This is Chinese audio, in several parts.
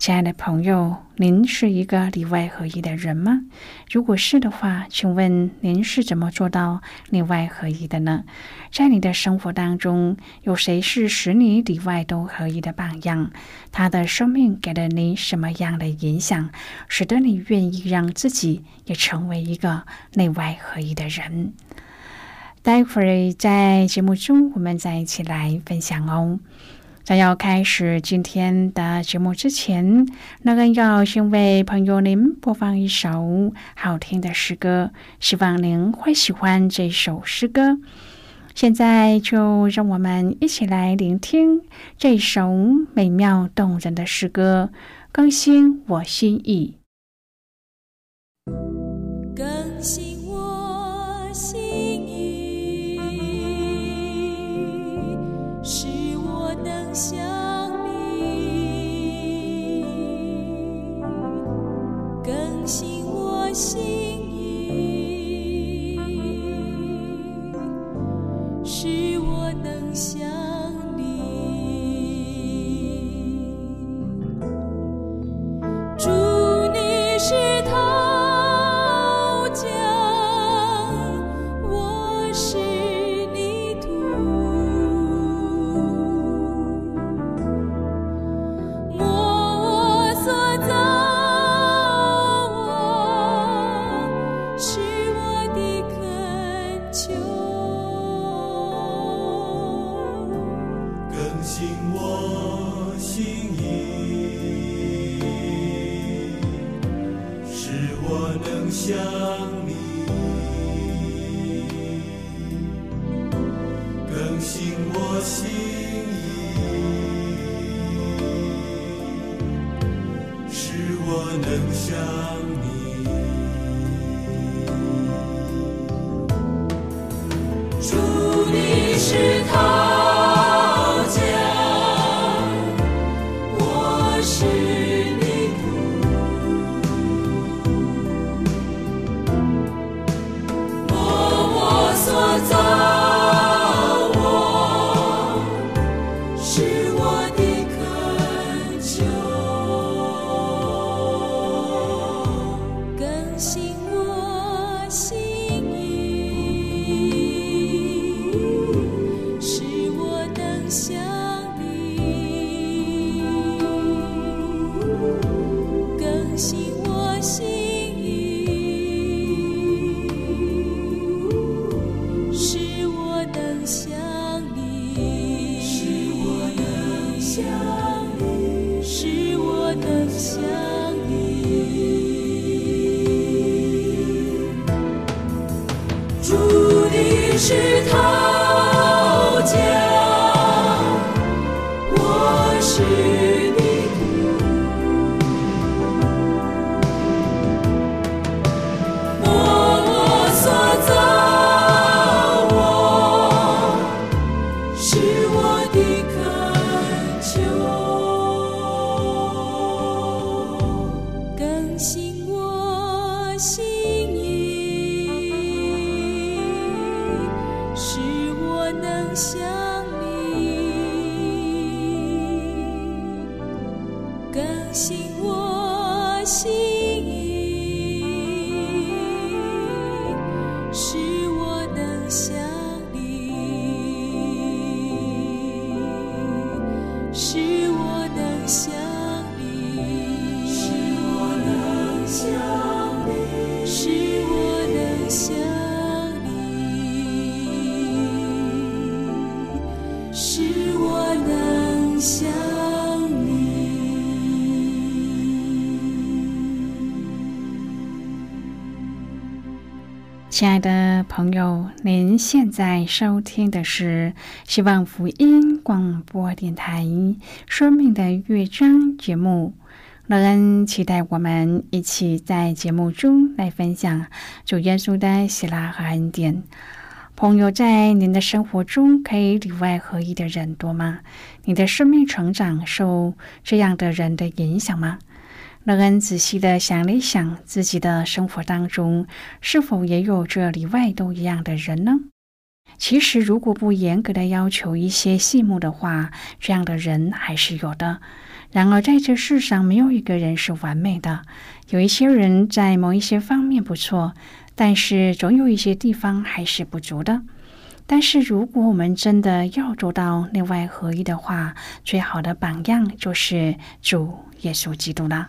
亲爱的朋友，您是一个里外合一的人吗？如果是的话，请问您是怎么做到里外合一的呢？在你的生活当中，有谁是使你里外都合一的榜样？他的生命给了你什么样的影响，使得你愿意让自己也成为一个内外合一的人？待会儿在节目中，我们再一起来分享哦。在要开始今天的节目之前，那个要先为朋友您播放一首好听的诗歌，希望您会喜欢这首诗歌。现在就让我们一起来聆听这首美妙动人的诗歌，更新我心意。更新。更新我心。是。刀剑亲爱的朋友，您现在收听的是希望福音广播电台《生命的乐章》节目。乐恩期待我们一起在节目中来分享主耶稣的喜乐和恩典。朋友，在您的生活中，可以里外合一的人多吗？你的生命成长受这样的人的影响吗？乐恩仔细的想了一想，自己的生活当中是否也有这里外都一样的人呢？其实，如果不严格的要求一些细目的话，这样的人还是有的。然而，在这世上，没有一个人是完美的。有一些人在某一些方面不错，但是总有一些地方还是不足的。但是，如果我们真的要做到内外合一的话，最好的榜样就是主耶稣基督了。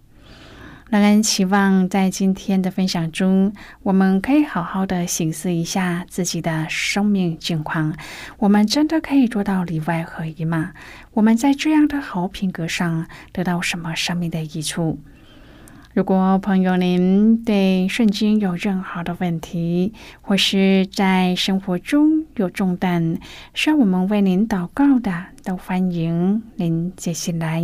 让人期望在今天的分享中，我们可以好好的醒思一下自己的生命境况。我们真的可以做到里外合一吗？我们在这样的好品格上得到什么生命的益处？如果朋友您对圣经有任何的问题，或是在生活中有重担需要我们为您祷告的，都欢迎您接下来。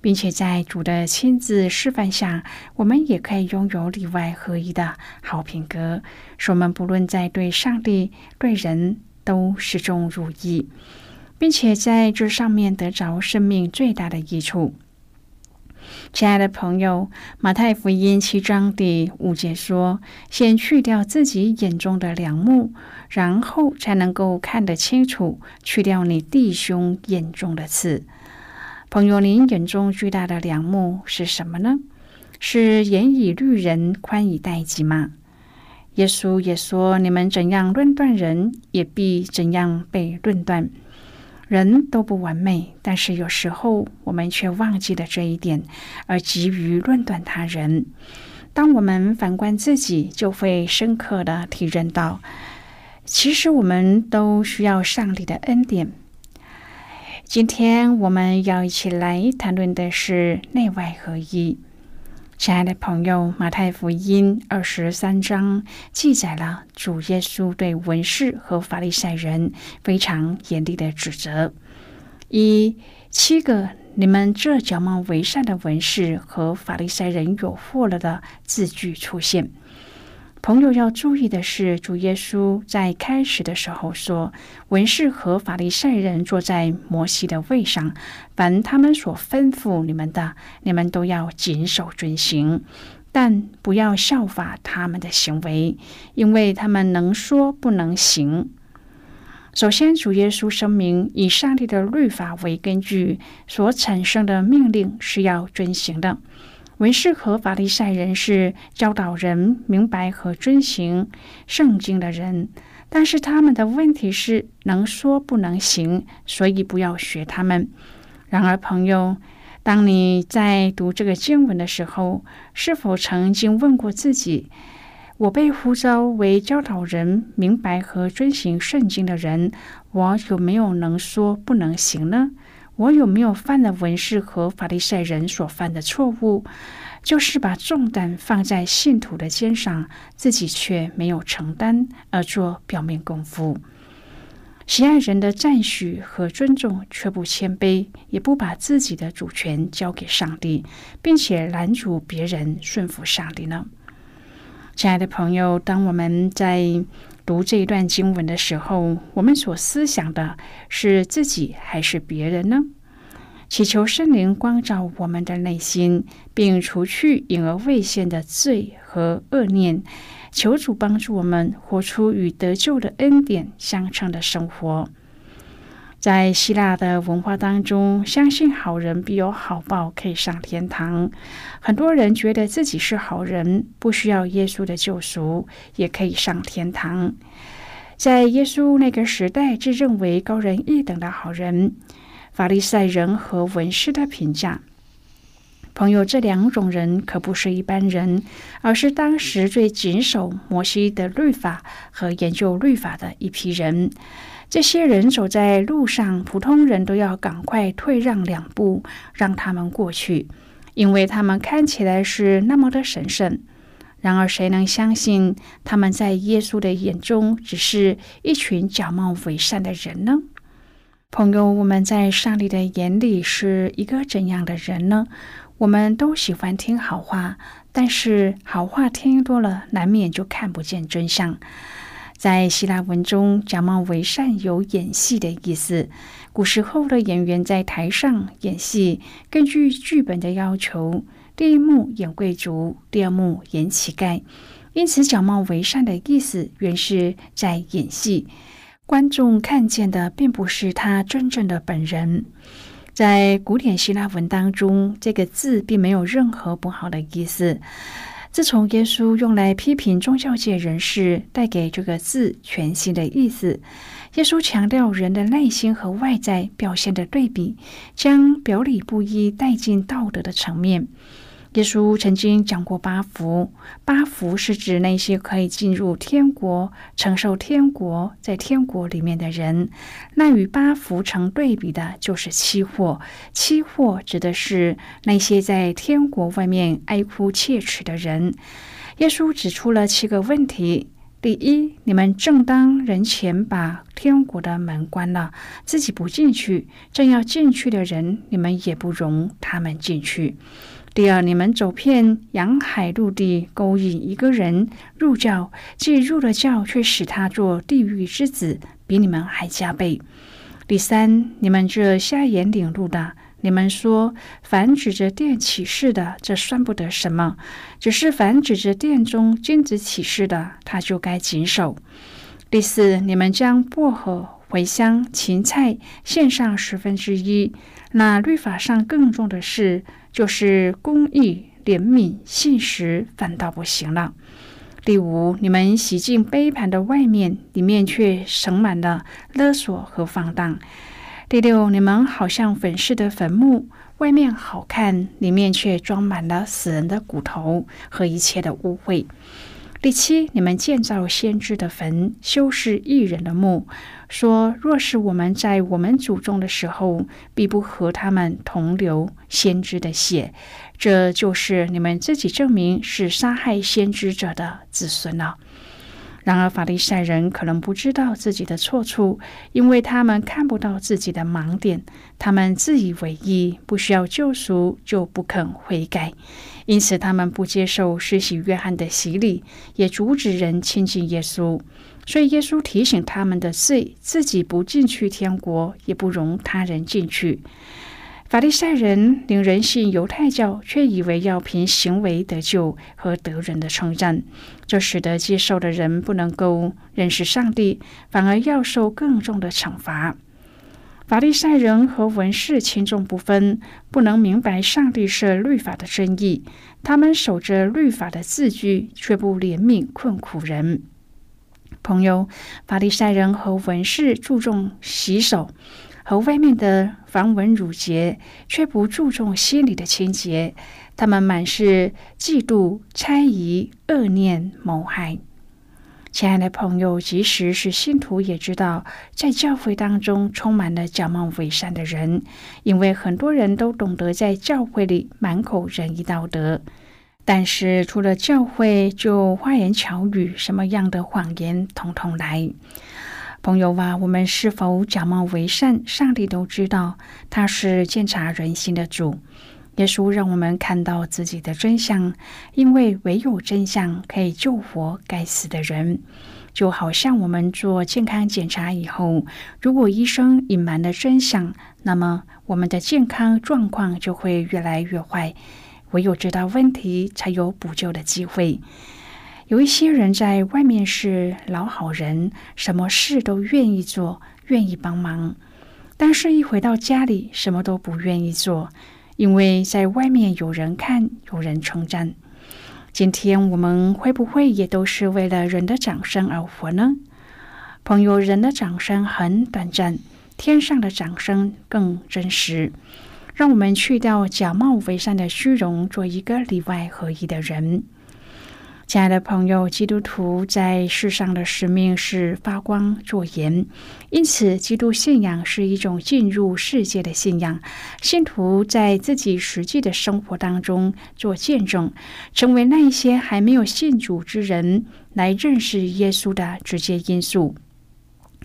并且在主的亲自示范下，我们也可以拥有里外合一的好品格，使我们不论在对上帝、对人都始终如一，并且在这上面得着生命最大的益处。亲爱的朋友，《马太福音》七章第五节说：“先去掉自己眼中的梁木，然后才能够看得清楚，去掉你弟兄眼中的刺。”朋友，您眼中巨大的良木是什么呢？是严以律人，宽以待己吗？耶稣也说：“你们怎样论断人，也必怎样被论断。”人都不完美，但是有时候我们却忘记了这一点，而急于论断他人。当我们反观自己，就会深刻的体认到，其实我们都需要上帝的恩典。今天我们要一起来谈论的是内外合一。亲爱的朋友，马太福音二十三章记载了主耶稣对文士和法利赛人非常严厉的指责，一七个“你们这假冒为善的文士和法利赛人有祸了”的字句出现。朋友要注意的是，主耶稣在开始的时候说：“文士和法利赛人坐在摩西的位上，凡他们所吩咐你们的，你们都要谨守遵行，但不要效法他们的行为，因为他们能说不能行。”首先，主耶稣声明，以上帝的律法为根据所产生的命令是要遵行的。文士和法利赛人是教导人明白和遵行圣经的人，但是他们的问题是能说不能行，所以不要学他们。然而，朋友，当你在读这个经文的时候，是否曾经问过自己：我被呼召为教导人明白和遵行圣经的人，我有没有能说不能行呢？我有没有犯了文士和法利赛人所犯的错误？就是把重担放在信徒的肩上，自己却没有承担，而做表面功夫。喜爱人的赞许和尊重，却不谦卑，也不把自己的主权交给上帝，并且拦阻别人顺服上帝呢？亲爱的朋友，当我们在读这一段经文的时候，我们所思想的是自己还是别人呢？祈求圣灵光照我们的内心，并除去隐而未现的罪和恶念。求主帮助我们活出与得救的恩典相称的生活。在希腊的文化当中，相信好人必有好报，可以上天堂。很多人觉得自己是好人，不需要耶稣的救赎，也可以上天堂。在耶稣那个时代，自认为高人一等的好人。法利赛人和文士的评价，朋友，这两种人可不是一般人，而是当时最谨守摩西的律法和研究律法的一批人。这些人走在路上，普通人都要赶快退让两步，让他们过去，因为他们看起来是那么的神圣。然而，谁能相信他们在耶稣的眼中只是一群假冒伪善的人呢？朋友，我们在上帝的眼里是一个怎样的人呢？我们都喜欢听好话，但是好话听多了，难免就看不见真相。在希腊文中，假冒为善有演戏的意思。古时候的演员在台上演戏，根据剧本的要求，第一幕演贵族，第二幕演乞丐。因此，假冒为善的意思原是在演戏。观众看见的并不是他真正的本人。在古典希腊文当中，这个字并没有任何不好的意思。自从耶稣用来批评宗教界人士，带给这个字全新的意思。耶稣强调人的内心和外在表现的对比，将表里不一带进道德的层面。耶稣曾经讲过八福，八福是指那些可以进入天国、承受天国在天国里面的人。那与八福成对比的就是七祸，七祸指的是那些在天国外面哀哭切齿的人。耶稣指出了七个问题：第一，你们正当人前把天国的门关了，自己不进去，正要进去的人，你们也不容他们进去。第二，你们走遍洋海陆地，勾引一个人入教，既入了教，却使他做地狱之子，比你们还加倍。第三，你们这瞎眼领路的，你们说凡指着殿起誓的，这算不得什么；只是凡指着殿中金子起誓的，他就该谨守。第四，你们将薄荷、茴香、芹菜献上十分之一，那律法上更重的是。就是公义、怜悯、信实，反倒不行了。第五，你们洗净杯盘的外面，里面却盛满了勒索和放荡。第六，你们好像粉饰的坟墓，外面好看，里面却装满了死人的骨头和一切的污秽。第七，你们建造先知的坟，修饰异人的墓，说若是我们在我们祖宗的时候，必不和他们同流先知的血，这就是你们自己证明是杀害先知者的子孙了。然而，法利赛人可能不知道自己的错处，因为他们看不到自己的盲点。他们自以为意，不需要救赎，就不肯悔改，因此他们不接受施洗约翰的洗礼，也阻止人亲近耶稣。所以，耶稣提醒他们的罪：自己不进去天国，也不容他人进去。法利赛人领人信犹太教，却以为要凭行为得救和得人的称赞，这使得接受的人不能够认识上帝，反而要受更重的惩罚。法利赛人和文士轻重不分，不能明白上帝设律法的真意，他们守着律法的字句，却不怜悯困苦人。朋友，法利赛人和文士注重洗手。和外面的繁文缛节，却不注重心里的清洁。他们满是嫉妒、猜疑、恶念、谋害。亲爱的朋友，即使是信徒，也知道在教会当中充满了假冒伪善的人，因为很多人都懂得在教会里满口仁义道德，但是除了教会，就花言巧语，什么样的谎言统统来。朋友啊，我们是否假冒伪善？上帝都知道，他是鉴察人心的主。耶稣让我们看到自己的真相，因为唯有真相可以救活该死的人。就好像我们做健康检查以后，如果医生隐瞒了真相，那么我们的健康状况就会越来越坏。唯有知道问题，才有补救的机会。有一些人在外面是老好人，什么事都愿意做，愿意帮忙，但是一回到家里，什么都不愿意做。因为在外面有人看，有人称赞。今天我们会不会也都是为了人的掌声而活呢？朋友，人的掌声很短暂，天上的掌声更真实。让我们去掉假冒伪善的虚荣，做一个里外合一的人。亲爱的朋友，基督徒在世上的使命是发光作盐，因此，基督信仰是一种进入世界的信仰。信徒在自己实际的生活当中做见证，成为那一些还没有信主之人来认识耶稣的直接因素。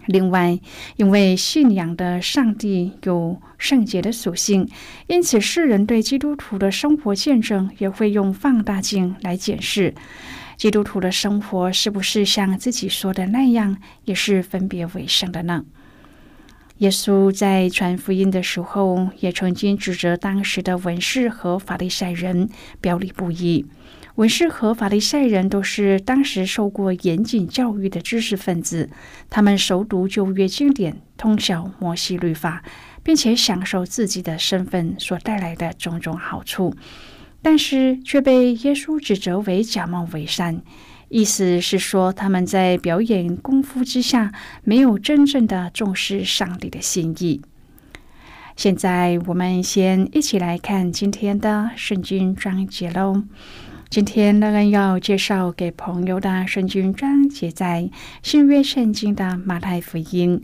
另外，因为信仰的上帝有圣洁的属性，因此世人对基督徒的生活见证也会用放大镜来检视。基督徒的生活是不是像自己说的那样，也是分别为圣的呢？耶稣在传福音的时候，也曾经指责当时的文士和法利赛人表里不一。文士和法利赛人都是当时受过严谨教育的知识分子，他们熟读旧约经典，通晓摩西律法，并且享受自己的身份所带来的种种好处。但是却被耶稣指责为假冒伪善，意思是说他们在表演功夫之下，没有真正的重视上帝的心意。现在我们先一起来看今天的圣经章节喽。今天乐恩要介绍给朋友的圣经章节在新约圣经的马太福音。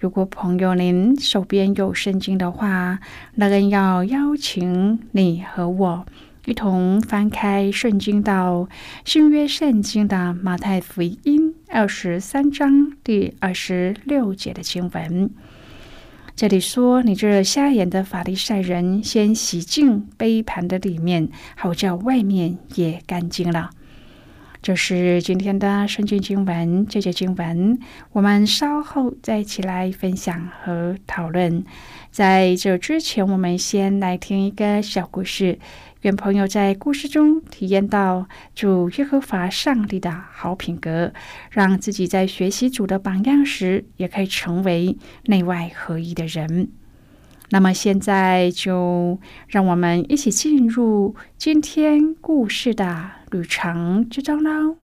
如果朋友您手边有圣经的话，乐恩要邀请你和我。一同翻开圣经到新约圣经的马太福音二十三章第二十六节的经文，这里说：“你这瞎眼的法利赛人，先洗净杯盘的里面，好叫外面也干净了。”这是今天的圣经经文。这节经文我们稍后再一起来分享和讨论。在这之前，我们先来听一个小故事。愿朋友在故事中体验到主耶和华上帝的好品格，让自己在学习主的榜样时，也可以成为内外合一的人。那么现在就让我们一起进入今天故事的旅程之中喽。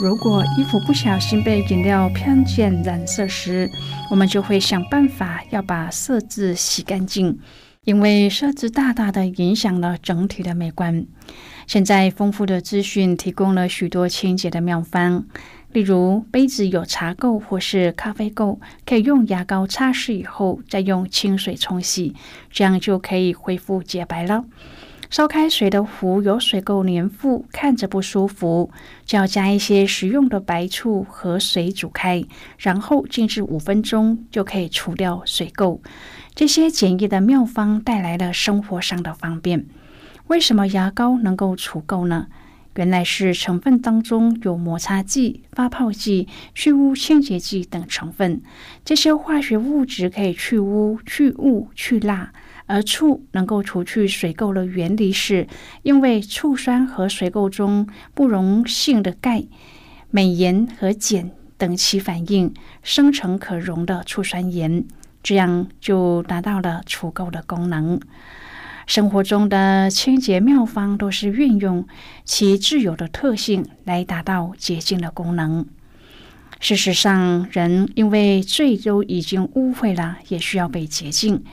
如果衣服不小心被饮料喷溅染色时，我们就会想办法要把色渍洗干净，因为色渍大大的影响了整体的美观。现在丰富的资讯提供了许多清洁的妙方，例如杯子有茶垢或是咖啡垢，可以用牙膏擦拭以后，再用清水冲洗，这样就可以恢复洁白了。烧开水的壶有水垢粘附，看着不舒服，就要加一些食用的白醋和水煮开，然后静置五分钟，就可以除掉水垢。这些简易的妙方带来了生活上的方便。为什么牙膏能够除垢呢？原来是成分当中有摩擦剂、发泡剂、去污清洁剂等成分，这些化学物质可以去污、去雾、去蜡。而醋能够除去水垢的原理是，因为醋酸和水垢中不溶性的钙、镁盐和碱等起反应，生成可溶的醋酸盐，这样就达到了除垢的功能。生活中的清洁妙方都是运用其自有的特性来达到洁净的功能。事实上，人因为罪都已经污秽了，也需要被洁净。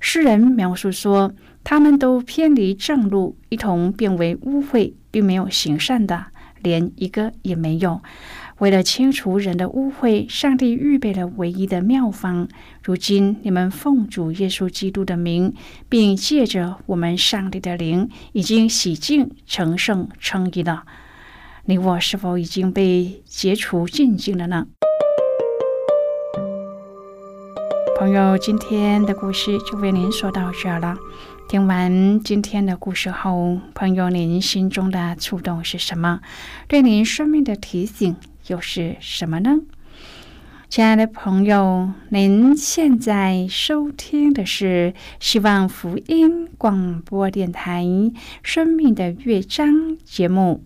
诗人描述说，他们都偏离正路，一同变为污秽，并没有行善的，连一个也没有。为了清除人的污秽，上帝预备了唯一的妙方。如今你们奉主耶稣基督的名，并借着我们上帝的灵，已经洗净、成圣、称义了。你我是否已经被解除禁忌了呢？朋友，今天的故事就为您说到这了。听完今天的故事后，朋友，您心中的触动是什么？对您生命的提醒？又是什么呢？亲爱的朋友，您现在收听的是希望福音广播电台《生命的乐章》节目。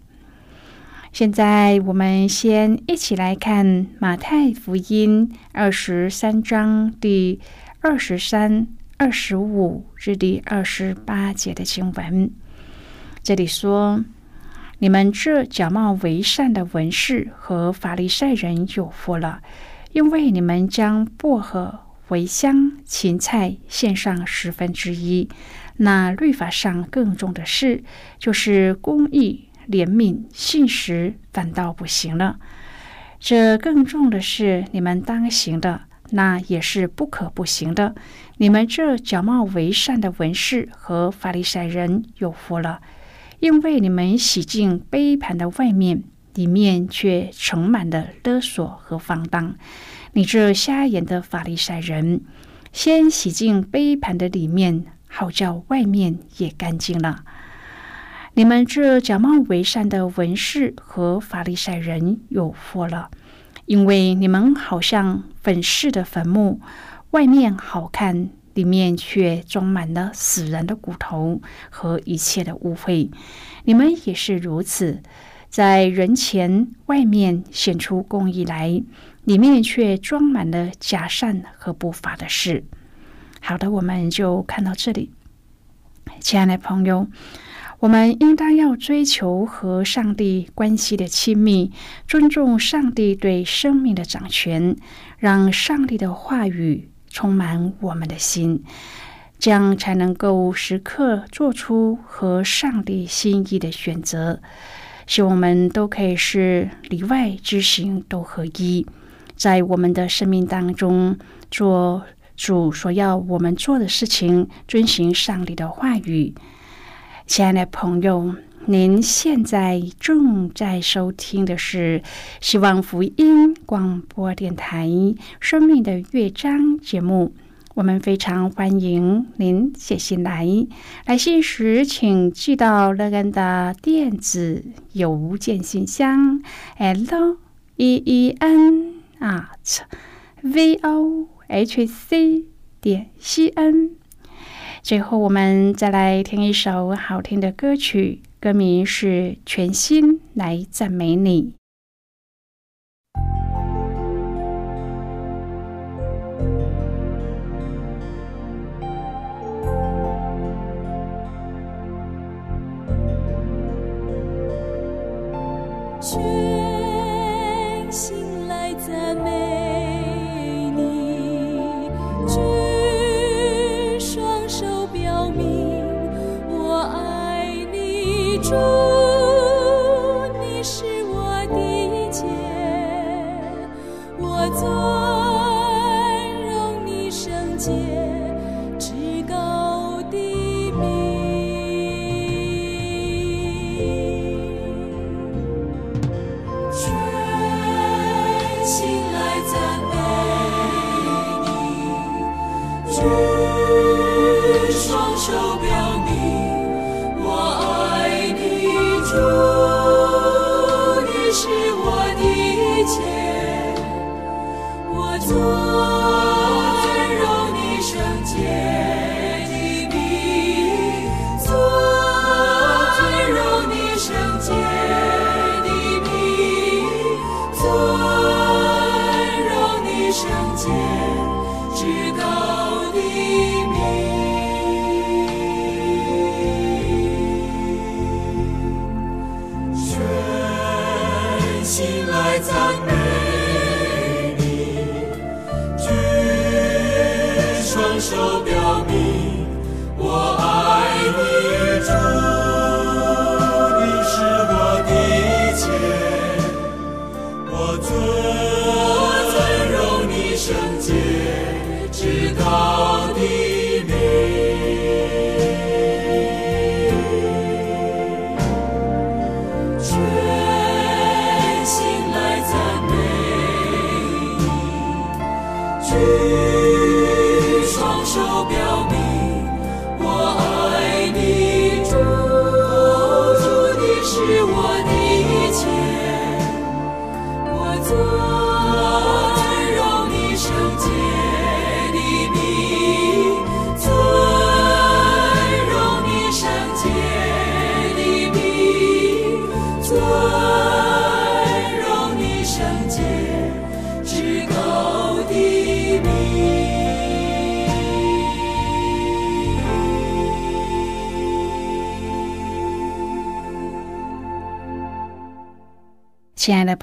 现在，我们先一起来看马太福音二十三章第二十三、二十五至第二十八节的经文。这里说。你们这假冒为善的文士和法利赛人有福了，因为你们将薄荷、茴香、芹菜献上十分之一。那律法上更重的事，就是公义、怜悯、信实，反倒不行了。这更重的是你们当行的，那也是不可不行的。你们这假冒为善的文士和法利赛人有福了。因为你们洗净杯盘的外面，里面却盛满了勒索和放荡。你这瞎眼的法利赛人，先洗净杯盘的里面，好叫外面也干净了。你们这假冒为善的文士和法利赛人有福了，因为你们好像粉饰的坟墓，外面好看。里面却装满了死人的骨头和一切的污秽。你们也是如此，在人前外面显出公义来，里面却装满了假善和不法的事。好的，我们就看到这里，亲爱的朋友，我们应当要追求和上帝关系的亲密，尊重上帝对生命的掌权，让上帝的话语。充满我们的心，这样才能够时刻做出和上帝心意的选择。希望我们都可以是里外之行都合一，在我们的生命当中做主所要我们做的事情，遵循上帝的话语。亲爱的朋友。您现在正在收听的是希望福音广播电台《生命的乐章》节目。我们非常欢迎您写信来，来信时请寄到乐安的电子邮件信箱：l e e n at v o h c 点 c n。最后，我们再来听一首好听的歌曲。歌名是《全心来赞美你》。双手表明。